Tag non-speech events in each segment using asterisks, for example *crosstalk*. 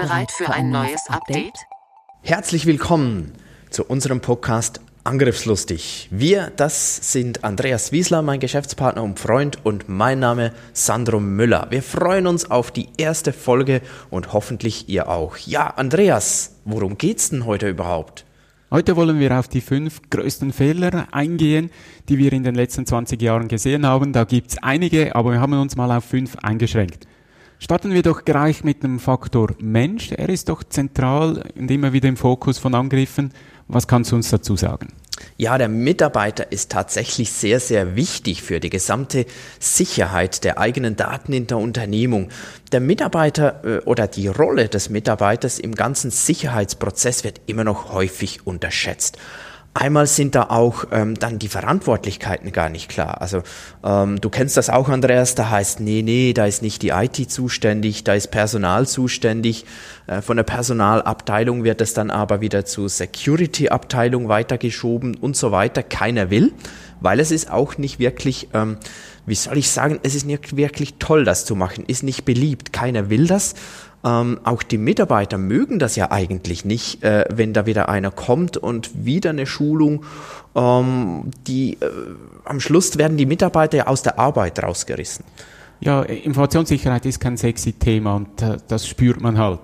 Bereit für ein neues Update? Herzlich willkommen zu unserem Podcast Angriffslustig. Wir, das sind Andreas Wiesler, mein Geschäftspartner und Freund und mein Name Sandro Müller. Wir freuen uns auf die erste Folge und hoffentlich ihr auch. Ja, Andreas, worum geht's denn heute überhaupt? Heute wollen wir auf die fünf größten Fehler eingehen, die wir in den letzten 20 Jahren gesehen haben. Da gibt's einige, aber wir haben uns mal auf fünf eingeschränkt. Starten wir doch gleich mit dem Faktor Mensch. Er ist doch zentral und immer wieder im Fokus von Angriffen. Was kannst du uns dazu sagen? Ja, der Mitarbeiter ist tatsächlich sehr, sehr wichtig für die gesamte Sicherheit der eigenen Daten in der Unternehmung. Der Mitarbeiter äh, oder die Rolle des Mitarbeiters im ganzen Sicherheitsprozess wird immer noch häufig unterschätzt. Einmal sind da auch ähm, dann die Verantwortlichkeiten gar nicht klar. Also ähm, du kennst das auch, Andreas, da heißt, nee, nee, da ist nicht die IT zuständig, da ist Personal zuständig. Äh, von der Personalabteilung wird es dann aber wieder zur Security-Abteilung weitergeschoben und so weiter. Keiner will, weil es ist auch nicht wirklich, ähm, wie soll ich sagen, es ist nicht wirklich toll, das zu machen, ist nicht beliebt. Keiner will das. Ähm, auch die Mitarbeiter mögen das ja eigentlich nicht, äh, wenn da wieder einer kommt und wieder eine Schulung. Ähm, die, äh, am Schluss werden die Mitarbeiter ja aus der Arbeit rausgerissen. Ja, Informationssicherheit ist kein sexy Thema und äh, das spürt man halt.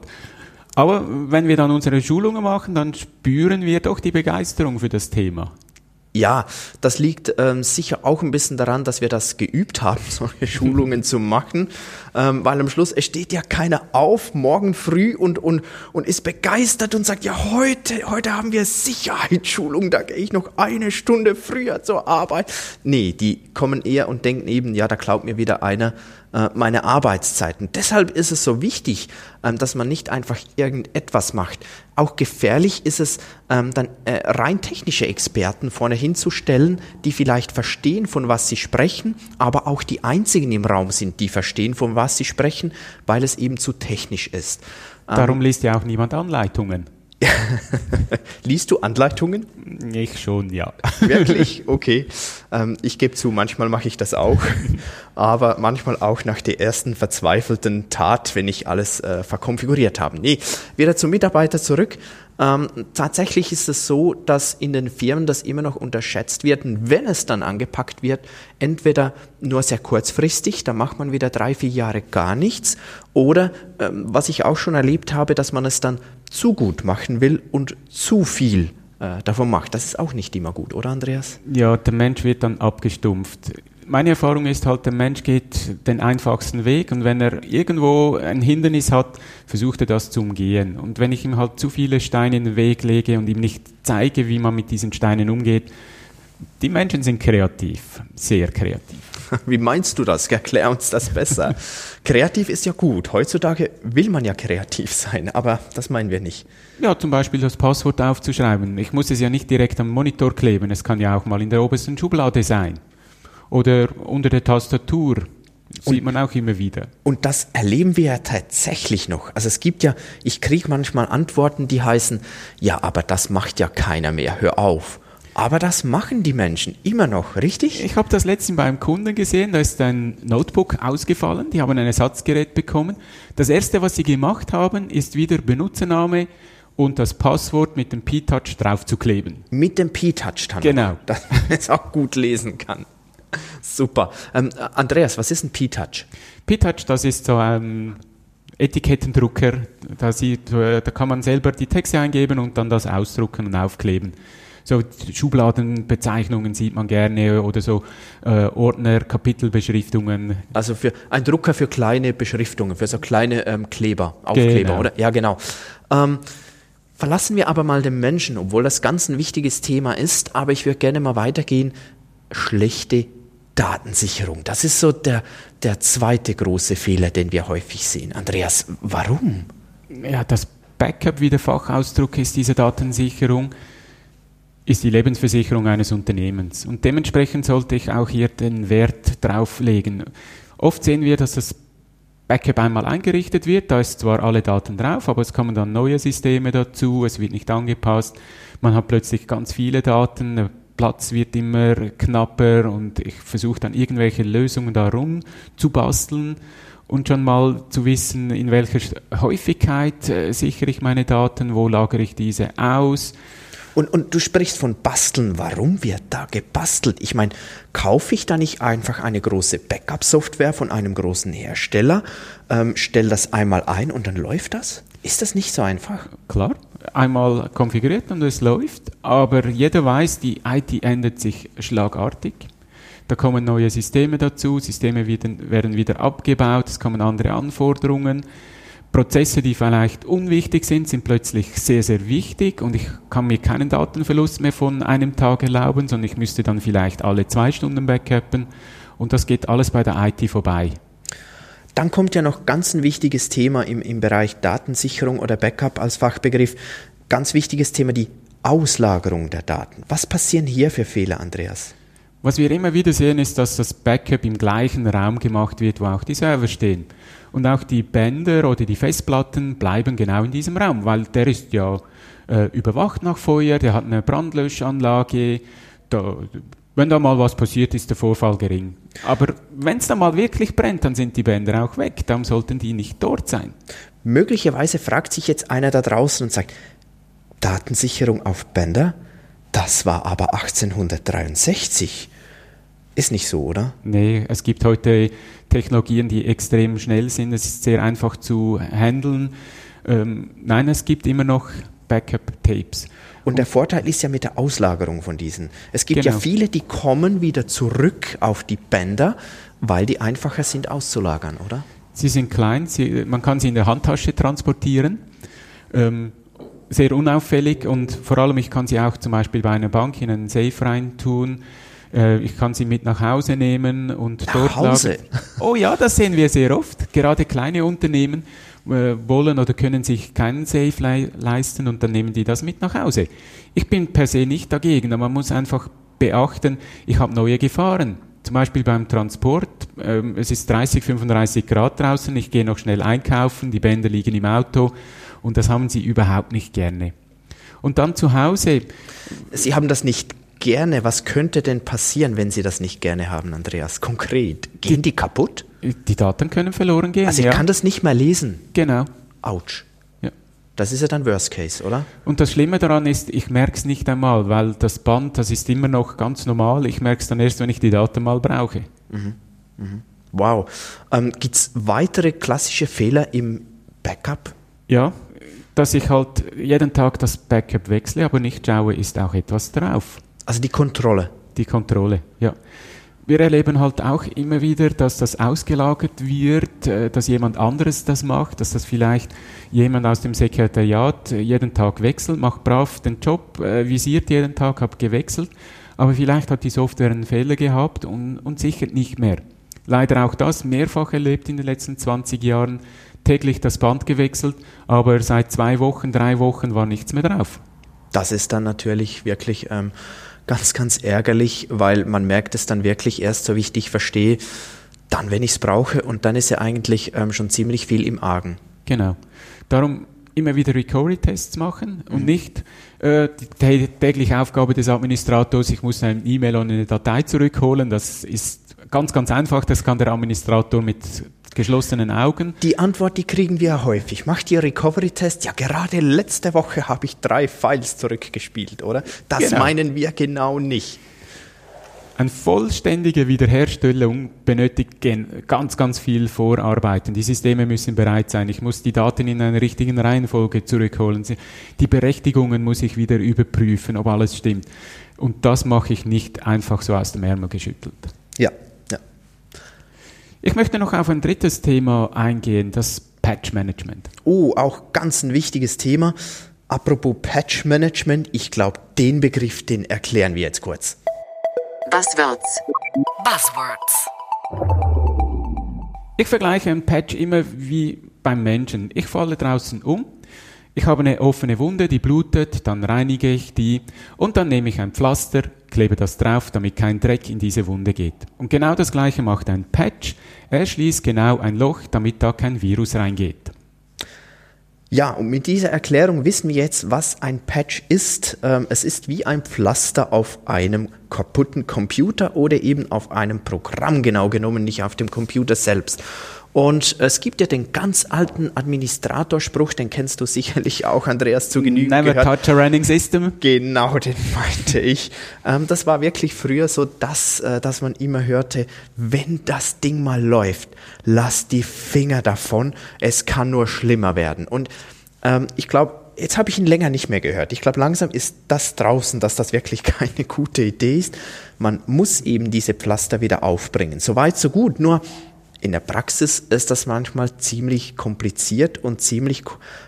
Aber wenn wir dann unsere Schulungen machen, dann spüren wir doch die Begeisterung für das Thema. Ja, das liegt ähm, sicher auch ein bisschen daran, dass wir das geübt haben, *laughs* solche Schulungen zu machen, ähm, weil am Schluss es steht ja keiner auf morgen früh und und und ist begeistert und sagt ja heute heute haben wir Sicherheitsschulung, da gehe ich noch eine Stunde früher zur Arbeit. Nee, die kommen eher und denken eben ja, da klaut mir wieder einer äh, meine Arbeitszeiten. Deshalb ist es so wichtig, ähm, dass man nicht einfach irgendetwas macht. Auch gefährlich ist es, ähm, dann äh, rein technische Experten vorne hinzustellen, die vielleicht verstehen, von was sie sprechen, aber auch die einzigen im Raum sind, die verstehen, von was sie sprechen, weil es eben zu technisch ist. Darum ähm, liest ja auch niemand Anleitungen. *laughs* Liest du Anleitungen? Ich schon, ja. *laughs* Wirklich? Okay. Ähm, ich gebe zu, manchmal mache ich das auch, aber manchmal auch nach der ersten verzweifelten Tat, wenn ich alles äh, verkonfiguriert habe. Nee, wieder zum Mitarbeiter zurück. Ähm, tatsächlich ist es so, dass in den Firmen das immer noch unterschätzt wird. Und wenn es dann angepackt wird, entweder nur sehr kurzfristig, da macht man wieder drei, vier Jahre gar nichts, oder ähm, was ich auch schon erlebt habe, dass man es dann zu gut machen will und zu viel äh, davon macht. Das ist auch nicht immer gut, oder Andreas? Ja, der Mensch wird dann abgestumpft meine Erfahrung ist halt, der Mensch geht den einfachsten Weg und wenn er irgendwo ein Hindernis hat, versucht er das zu umgehen. Und wenn ich ihm halt zu viele Steine in den Weg lege und ihm nicht zeige, wie man mit diesen Steinen umgeht, die Menschen sind kreativ, sehr kreativ. *laughs* Wie meinst du das? Erklär uns das besser. *laughs* kreativ ist ja gut. Heutzutage will man ja kreativ sein, aber das meinen wir nicht. Ja, zum Beispiel das Passwort aufzuschreiben. Ich muss es ja nicht direkt am Monitor kleben. Es kann ja auch mal in der obersten Schublade sein oder unter der Tastatur. Sieht und, man auch immer wieder. Und das erleben wir ja tatsächlich noch. Also es gibt ja, ich kriege manchmal Antworten, die heißen, ja, aber das macht ja keiner mehr, hör auf. Aber das machen die Menschen immer noch, richtig? Ich habe das letztens beim Kunden gesehen, da ist ein Notebook ausgefallen, die haben ein Ersatzgerät bekommen. Das erste, was sie gemacht haben, ist wieder Benutzername und das Passwort mit dem P-Touch draufzukleben. Mit dem P-Touch dann? Genau. *laughs* Dass man es auch gut lesen kann. *laughs* Super. Ähm, Andreas, was ist ein P-Touch? P-Touch, das ist so ein Etikettendrucker. Da, sieht, da kann man selber die Texte eingeben und dann das ausdrucken und aufkleben. So Schubladenbezeichnungen sieht man gerne oder so äh, Ordner, Kapitelbeschriftungen. Also für ein Drucker für kleine Beschriftungen, für so kleine ähm, Kleber, Aufkleber, genau. oder? Ja, genau. Ähm, verlassen wir aber mal den Menschen, obwohl das ganz ein wichtiges Thema ist, aber ich würde gerne mal weitergehen schlechte Datensicherung. Das ist so der, der zweite große Fehler, den wir häufig sehen. Andreas, warum? Ja, das Backup, wie der Fachausdruck ist, diese Datensicherung, ist die Lebensversicherung eines Unternehmens. Und dementsprechend sollte ich auch hier den Wert drauflegen. Oft sehen wir, dass das Backup einmal eingerichtet wird, da ist zwar alle Daten drauf, aber es kommen dann neue Systeme dazu, es wird nicht angepasst, man hat plötzlich ganz viele Daten, Platz wird immer knapper und ich versuche dann irgendwelche Lösungen darum zu basteln und schon mal zu wissen, in welcher Häufigkeit äh, sichere ich meine Daten, wo lagere ich diese aus, und, und du sprichst von Basteln. Warum wird da gebastelt? Ich meine, kaufe ich da nicht einfach eine große Backup-Software von einem großen Hersteller, ähm, stelle das einmal ein und dann läuft das? Ist das nicht so einfach? Klar, einmal konfiguriert und es läuft, aber jeder weiß, die IT ändert sich schlagartig. Da kommen neue Systeme dazu, Systeme werden wieder abgebaut, es kommen andere Anforderungen. Prozesse, die vielleicht unwichtig sind, sind plötzlich sehr, sehr wichtig und ich kann mir keinen Datenverlust mehr von einem Tag erlauben, sondern ich müsste dann vielleicht alle zwei Stunden backuppen und das geht alles bei der IT vorbei. Dann kommt ja noch ganz ein wichtiges Thema im, im Bereich Datensicherung oder Backup als Fachbegriff. Ganz wichtiges Thema, die Auslagerung der Daten. Was passieren hier für Fehler, Andreas? Was wir immer wieder sehen, ist, dass das Backup im gleichen Raum gemacht wird, wo auch die Server stehen. Und auch die Bänder oder die Festplatten bleiben genau in diesem Raum, weil der ist ja äh, überwacht nach Feuer, der hat eine Brandlöschanlage. Da, wenn da mal was passiert, ist der Vorfall gering. Aber wenn es dann mal wirklich brennt, dann sind die Bänder auch weg. Darum sollten die nicht dort sein. Möglicherweise fragt sich jetzt einer da draußen und sagt, Datensicherung auf Bänder? Das war aber 1863. Ist nicht so, oder? Nee, es gibt heute Technologien, die extrem schnell sind. Es ist sehr einfach zu handeln. Ähm, nein, es gibt immer noch Backup-Tapes. Und der Vorteil ist ja mit der Auslagerung von diesen. Es gibt genau. ja viele, die kommen wieder zurück auf die Bänder, weil die einfacher sind auszulagern, oder? Sie sind klein, sie, man kann sie in der Handtasche transportieren. Ähm, sehr unauffällig und vor allem ich kann sie auch zum Beispiel bei einer Bank in einen Safe rein tun äh, ich kann sie mit nach Hause nehmen und nach dort Hause. Lagern. Oh ja, das sehen wir sehr oft. Gerade kleine Unternehmen wollen oder können sich keinen Safe le leisten und dann nehmen die das mit nach Hause. Ich bin per se nicht dagegen, aber man muss einfach beachten, ich habe neue Gefahren. Zum Beispiel beim Transport, ähm, es ist 30, 35 Grad draußen, ich gehe noch schnell einkaufen, die Bänder liegen im Auto und das haben sie überhaupt nicht gerne. Und dann zu Hause. Sie haben das nicht gerne. Was könnte denn passieren, wenn Sie das nicht gerne haben, Andreas? Konkret. Gehen die, die kaputt? Die Daten können verloren gehen. Also ich ja. kann das nicht mehr lesen. Genau. Autsch. Ja. Das ist ja dann Worst Case, oder? Und das Schlimme daran ist, ich merke es nicht einmal, weil das Band, das ist immer noch ganz normal. Ich merke es dann erst, wenn ich die Daten mal brauche. Mhm. Mhm. Wow. Ähm, Gibt es weitere klassische Fehler im Backup? Ja, dass ich halt jeden Tag das Backup wechsle, aber nicht schaue, ist auch etwas drauf. Also die Kontrolle. Die Kontrolle, ja. Wir erleben halt auch immer wieder, dass das ausgelagert wird, äh, dass jemand anderes das macht, dass das vielleicht jemand aus dem Sekretariat äh, jeden Tag wechselt, macht brav den Job, äh, visiert jeden Tag, hat gewechselt, aber vielleicht hat die Software einen Fehler gehabt und, und sichert nicht mehr. Leider auch das mehrfach erlebt in den letzten 20 Jahren, täglich das Band gewechselt, aber seit zwei Wochen, drei Wochen war nichts mehr drauf. Das ist dann natürlich wirklich ähm, ganz, ganz ärgerlich, weil man merkt es dann wirklich erst, so wie ich dich verstehe, dann, wenn ich es brauche. Und dann ist ja eigentlich ähm, schon ziemlich viel im Argen. Genau. Darum immer wieder Recovery-Tests machen und mhm. nicht äh, die tägliche Aufgabe des Administrators, ich muss eine E-Mail und eine Datei zurückholen. Das ist ganz, ganz einfach. Das kann der Administrator mit geschlossenen Augen? Die Antwort, die kriegen wir häufig. Macht ihr Recovery-Test? Ja, gerade letzte Woche habe ich drei Files zurückgespielt, oder? Das genau. meinen wir genau nicht. Eine vollständige Wiederherstellung benötigt ganz, ganz viel Vorarbeiten. Die Systeme müssen bereit sein. Ich muss die Daten in einer richtigen Reihenfolge zurückholen. Die Berechtigungen muss ich wieder überprüfen, ob alles stimmt. Und das mache ich nicht einfach so aus dem Ärmel geschüttelt. Ja, ich möchte noch auf ein drittes Thema eingehen, das Patch Management. Oh, auch ganz ein wichtiges Thema. Apropos Patch Management, ich glaube, den Begriff, den erklären wir jetzt kurz. Buzzwords. Buzzwords. Ich vergleiche ein Patch immer wie beim Menschen. Ich falle draußen um, ich habe eine offene Wunde, die blutet, dann reinige ich die und dann nehme ich ein Pflaster, klebe das drauf, damit kein Dreck in diese Wunde geht. Und genau das gleiche macht ein Patch. Er schließt genau ein Loch, damit da kein Virus reingeht. Ja, und mit dieser Erklärung wissen wir jetzt, was ein Patch ist. Ähm, es ist wie ein Pflaster auf einem kaputten Computer oder eben auf einem Programm, genau genommen, nicht auf dem Computer selbst. Und es gibt ja den ganz alten Administratorspruch, den kennst du sicherlich auch, Andreas, zu genügen. Never gehört. touch a running system. Genau, *laughs* den meinte ich. Ähm, das war wirklich früher so, dass, äh, dass man immer hörte, wenn das Ding mal läuft, lass die Finger davon, es kann nur schlimmer werden. Und ähm, ich glaube, jetzt habe ich ihn länger nicht mehr gehört. Ich glaube, langsam ist das draußen, dass das wirklich *laughs* keine gute Idee ist. Man muss eben diese Pflaster wieder aufbringen. Soweit, so gut. Nur in der Praxis ist das manchmal ziemlich kompliziert und ziemlich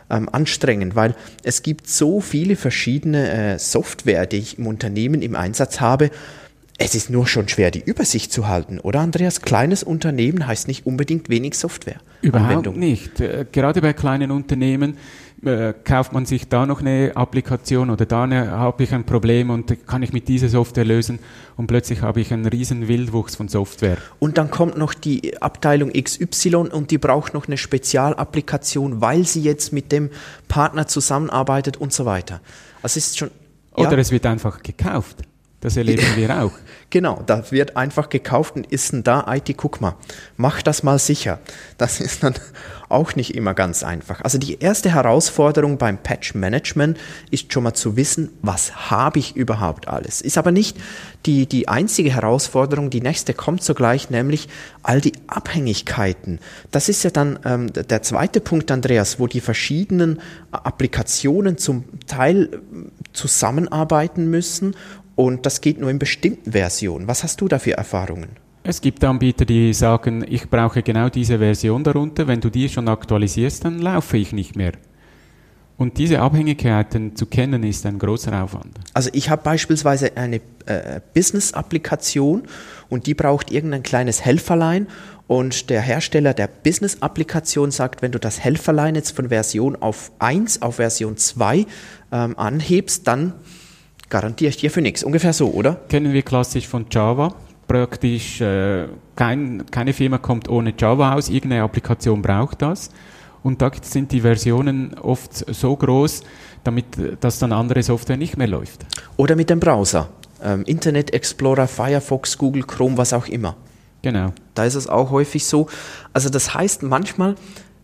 ähm, anstrengend, weil es gibt so viele verschiedene äh, Software, die ich im Unternehmen im Einsatz habe. Es ist nur schon schwer, die Übersicht zu halten, oder Andreas? Kleines Unternehmen heißt nicht unbedingt wenig Software. Überhaupt nicht. Äh, Gerade bei kleinen Unternehmen äh, kauft man sich da noch eine Applikation oder da habe ich ein Problem und kann ich mit dieser Software lösen und plötzlich habe ich einen riesen Wildwuchs von Software. Und dann kommt noch die Abteilung XY und die braucht noch eine Spezialapplikation, weil sie jetzt mit dem Partner zusammenarbeitet und so weiter. Also es ist schon. Oder ja, es wird einfach gekauft. Das erleben *laughs* wir auch. Genau, da wird einfach gekauft und ist denn da IT, guck mal, mach das mal sicher. Das *laughs* ist dann auch nicht immer ganz einfach. Also die erste Herausforderung beim Patch Management ist schon mal zu wissen, was habe ich überhaupt alles. Ist aber nicht die, die einzige Herausforderung, die nächste kommt sogleich, nämlich all die Abhängigkeiten. Das ist ja dann ähm, der zweite Punkt, Andreas, wo die verschiedenen Applikationen zum Teil ähm, zusammenarbeiten müssen und das geht nur in bestimmten Versionen. Was hast du da für Erfahrungen? Es gibt Anbieter, die sagen, ich brauche genau diese Version darunter. Wenn du die schon aktualisierst, dann laufe ich nicht mehr. Und diese Abhängigkeiten zu kennen, ist ein großer Aufwand. Also ich habe beispielsweise eine äh, Business-Applikation und die braucht irgendein kleines Helferlein und der Hersteller der Business-Applikation sagt, wenn du das Helferlein jetzt von Version auf 1 auf Version 2 ähm, anhebst, dann garantiere ich dir für nichts. Ungefähr so, oder? Kennen wir klassisch von Java. Praktisch äh, kein, keine Firma kommt ohne Java aus, irgendeine Applikation braucht das. Und da sind die Versionen oft so groß, damit dass dann andere Software nicht mehr läuft. Oder mit dem Browser. Ähm, Internet Explorer, Firefox, Google Chrome, was auch immer. Genau. Da ist es auch häufig so. Also das heißt, manchmal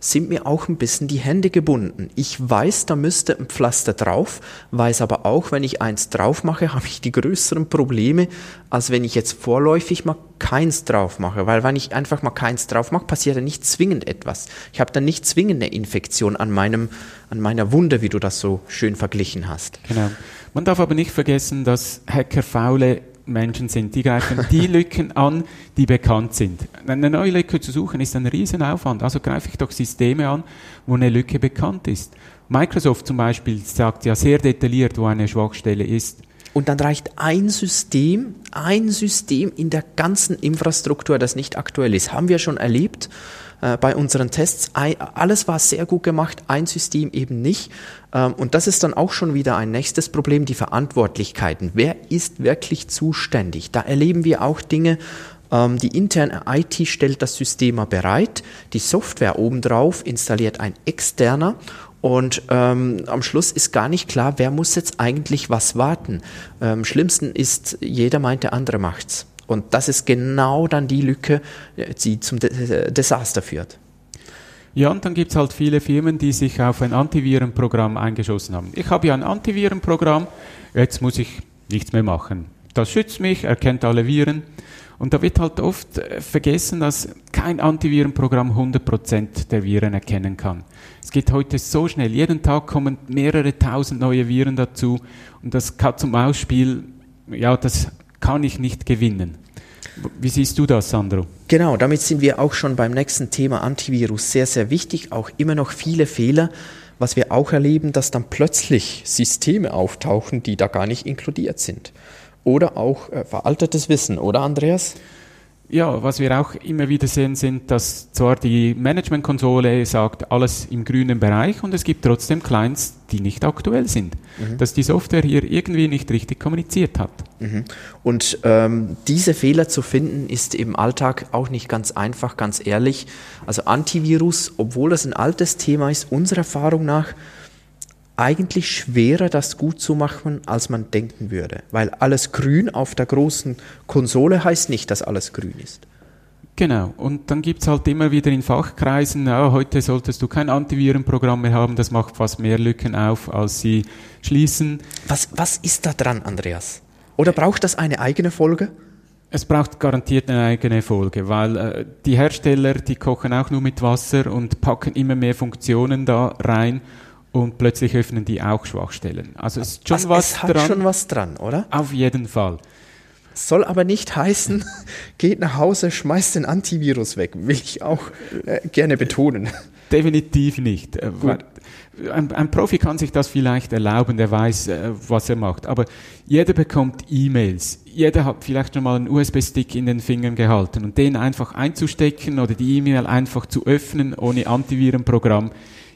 sind mir auch ein bisschen die Hände gebunden. Ich weiß, da müsste ein Pflaster drauf, weiß aber auch, wenn ich eins drauf mache, *laughs* habe ich die größeren Probleme, als wenn ich jetzt vorläufig mal keins drauf mache. Weil wenn ich einfach mal keins drauf mache, passiert ja nicht zwingend etwas. Ich habe dann nicht zwingend eine Infektion an, meinem, an meiner Wunde, wie du das so schön verglichen hast. Genau. Man darf aber nicht vergessen, dass Hacker faule Menschen sind. Die greifen die *laughs* Lücken an, die bekannt sind. Eine neue Lücke zu suchen ist ein Riesenaufwand. Also greife ich doch Systeme an, wo eine Lücke bekannt ist. Microsoft zum Beispiel sagt ja sehr detailliert, wo eine Schwachstelle ist. Und dann reicht ein System, ein System in der ganzen Infrastruktur, das nicht aktuell ist. Haben wir schon erlebt äh, bei unseren Tests. Ei- Alles war sehr gut gemacht, ein System eben nicht. Ähm, und das ist dann auch schon wieder ein nächstes Problem, die Verantwortlichkeiten. Wer ist wirklich zuständig? Da erleben wir auch Dinge, ähm, die interne IT stellt das System bereit, die Software obendrauf installiert ein externer und ähm, am Schluss ist gar nicht klar, wer muss jetzt eigentlich was warten. Ähm, schlimmsten ist, jeder meint, der andere macht's. Und das ist genau dann die Lücke, äh, die zum De Desaster führt. Ja, und dann gibt's halt viele Firmen, die sich auf ein Antivirenprogramm eingeschossen haben. Ich habe ja ein Antivirenprogramm, jetzt muss ich nichts mehr machen. Das schützt mich, erkennt alle Viren. Und da wird halt oft äh, vergessen, dass kein Antivirenprogramm 100% der Viren erkennen kann. Es geht heute so schnell. Jeden Tag kommen mehrere tausend neue Viren dazu. Und das Katz-und-Maus-Spiel, ja, das kann ich nicht gewinnen. Wie siehst du das, Sandro? Genau, damit sind wir auch schon beim nächsten Thema Antivirus sehr, sehr wichtig. Auch immer noch viele Fehler, was wir auch erleben, dass dann plötzlich Systeme auftauchen, die da gar nicht inkludiert sind. Oder auch äh, veraltetes Wissen, oder Andreas? Ja, was wir auch immer wieder sehen, sind, dass zwar die Managementkonsole sagt, alles im grünen Bereich und es gibt trotzdem Clients, die nicht aktuell sind. Mhm. Dass die Software hier irgendwie nicht richtig kommuniziert hat. Mhm. Und ähm, diese Fehler zu finden, ist im Alltag auch nicht ganz einfach, ganz ehrlich. Also Antivirus, obwohl das ein altes Thema ist, unserer Erfahrung nach, eigentlich schwerer, das gut zu machen, als man denken würde. Weil alles grün auf der großen Konsole heißt nicht, dass alles grün ist. Genau, und dann gibt es halt immer wieder in Fachkreisen, ja, heute solltest du kein Antivirenprogramm mehr haben, das macht fast mehr Lücken auf, als sie schließen. Was, was ist da dran, Andreas? Oder braucht das eine eigene Folge? Es braucht garantiert eine eigene Folge, weil äh, die Hersteller, die kochen auch nur mit Wasser und packen immer mehr Funktionen da rein und plötzlich öffnen die auch Schwachstellen. Also es ist schon also was es hat dran. schon was dran, oder? Auf jeden Fall. Soll aber nicht heißen, *laughs* geht nach Hause, schmeißt den Antivirus weg. Will ich auch äh, gerne betonen. Definitiv nicht. Äh, ein, ein, Profi kann sich das vielleicht erlauben, der weiß, äh, was er macht. Aber jeder bekommt E-Mails. Jeder hat vielleicht schon mal einen USB-Stick in den Fingern gehalten und den einfach einzustecken oder die E-Mail einfach zu öffnen ohne Antivirenprogramm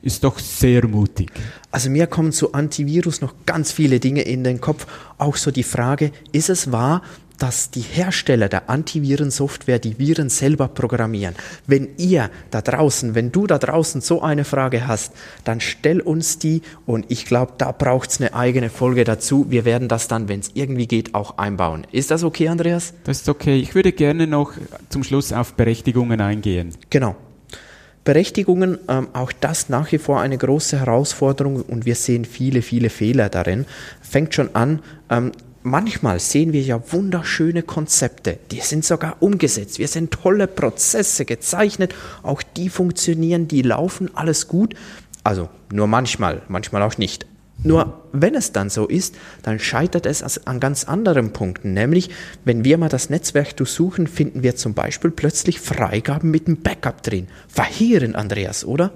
ist doch sehr mutig. Also mir kommen zu Antivirus noch ganz viele Dinge in den Kopf. Auch so die Frage, ist es wahr, dass die Hersteller der Antivirensoftware die Viren selber programmieren. Wenn ihr da draußen, wenn du da draußen so eine Frage hast, dann stell uns die und ich glaube, da braucht es eine eigene Folge dazu. Wir werden das dann, wenn es irgendwie geht, auch einbauen. Ist das okay, Andreas? Das ist okay. Ich würde gerne noch zum Schluss auf Berechtigungen eingehen. Genau. Berechtigungen, ähm, auch das nach wie vor eine große Herausforderung und wir sehen viele, viele Fehler darin. Fängt schon an, ähm, manchmal sehen wir ja wunderschöne Konzepte, die sind sogar umgesetzt. Wir sehen tolle Prozesse gezeichnet, auch die funktionieren, die laufen, alles gut. Also nur manchmal, manchmal auch nicht. Nur wenn es dann so ist, dann scheitert es an ganz anderen Punkten. Nämlich, wenn wir mal das Netzwerk durchsuchen, finden wir zum Beispiel plötzlich Freigaben mit dem Backup drin. Verheerend, Andreas, oder?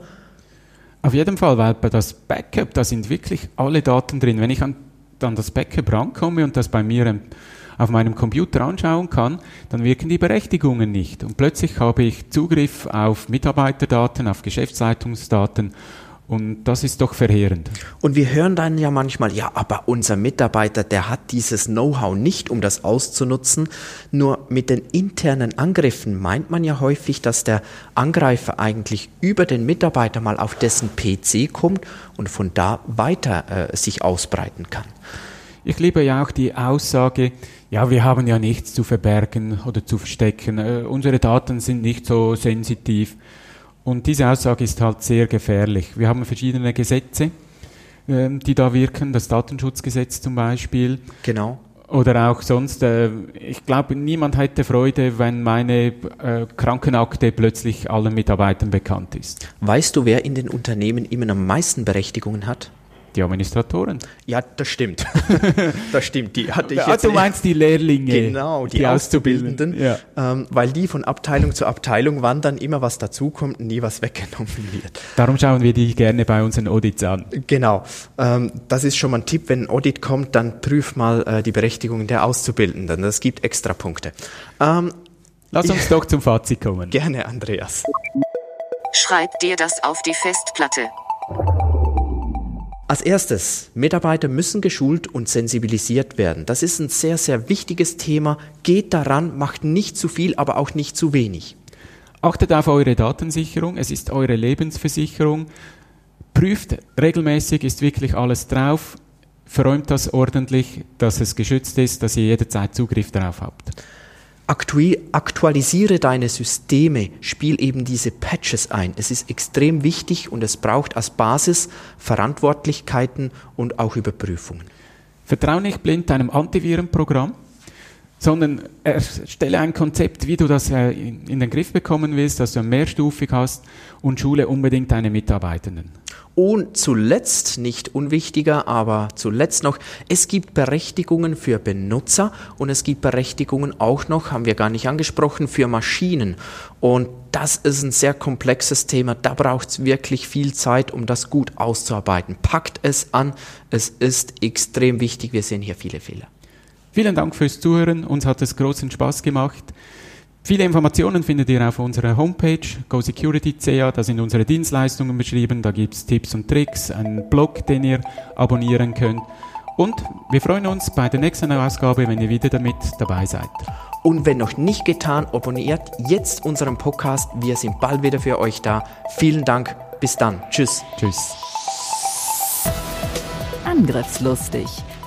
Auf jeden Fall, weil bei das Backup, da sind wirklich alle Daten drin. Wenn ich an, an das Backup rankomme und das bei mir auf meinem Computer anschauen kann, dann wirken die Berechtigungen nicht. Und plötzlich habe ich Zugriff auf Mitarbeiterdaten, auf Geschäftsleitungsdaten und das ist doch verheerend. Und wir hören dann ja manchmal, ja, aber unser Mitarbeiter, der hat dieses Know-how nicht, um das auszunutzen. Nur mit den internen Angriffen meint man ja häufig, dass der Angreifer eigentlich über den Mitarbeiter mal auf dessen PC kommt und von da weiter äh, sich ausbreiten kann. Ich liebe ja auch die Aussage, ja, wir haben ja nichts zu verbergen oder zu verstecken. Äh, unsere Daten sind nicht so sensitiv. Und diese Aussage ist halt sehr gefährlich. Wir haben verschiedene Gesetze, ähm, die da wirken, das Datenschutzgesetz zum Beispiel. Genau. Oder auch sonst, äh, ich glaube, niemand hätte Freude, wenn meine äh, Krankenakte plötzlich allen Mitarbeitern bekannt ist. Weißt du, wer in den Unternehmen immer am meisten Berechtigungen hat? Die Administratoren. Ja, das stimmt. *laughs* das stimmt. Die hatte ich ah, jetzt. Du meinst die Lehrlinge. Genau, die, die Auszubildenden. Ja. Ähm, weil die von Abteilung zu Abteilung wandern, immer was dazukommt und nie was *laughs* weggenommen wird. Darum schauen wir die gerne bei unseren Audits an. Genau. Ähm, das ist schon mal ein Tipp. Wenn ein Audit kommt, dann prüf mal äh, die Berechtigung der Auszubildenden. Das gibt extra Punkte. Ähm, Lass uns doch zum Fazit kommen. *laughs* Gerne, Andreas. Schreib dir das auf die Festplatte. Als erstes, Mitarbeiter müssen geschult und sensibilisiert werden. Das ist ein sehr, sehr wichtiges Thema. Geht daran, macht nicht zu viel, aber auch nicht zu wenig. Achtet auf eure Datensicherung, es ist eure Lebensversicherung. Prüft regelmäßig, ist wirklich alles drauf. Verräumt das ordentlich, dass es geschützt ist, dass ihr jederzeit Zugriff darauf habt aktualisiere deine Systeme, spiel eben diese Patches ein. Es ist extrem wichtig und es braucht als Basis Verantwortlichkeiten und auch Überprüfungen. Vertraue nicht blind deinem Antivirenprogramm, sondern erstelle ein Konzept, wie du das äh, in den Griff bekommen willst, dass du mehrstufig hast und schule unbedingt deine Mitarbeitenden. Und zuletzt, nicht unwichtiger, aber zuletzt noch, es gibt Berechtigungen für Benutzer und es gibt Berechtigungen auch noch, haben wir gar nicht angesprochen, für Maschinen. Und das ist ein sehr komplexes Thema. Da braucht es wirklich viel Zeit, um das gut auszuarbeiten. Packt es an. Es ist extrem wichtig. Wir sehen hier viele Fehler. Vielen Dank fürs Zuhören. Uns hat es großen Spaß gemacht. Viele Informationen findet ihr auf unserer Homepage GoSecurity.ca. Da sind unsere Dienstleistungen beschrieben. Da gibt es Tipps und Tricks, einen Blog, den ihr abonnieren könnt. Und wir freuen uns bei der nächsten Ausgabe, wenn ihr wieder damit dabei seid. Und wenn noch nicht getan, abonniert jetzt unseren Podcast. Wir sind bald wieder für euch da. Vielen Dank. Bis dann. Tschüss. Tschüss. Angriffslustig.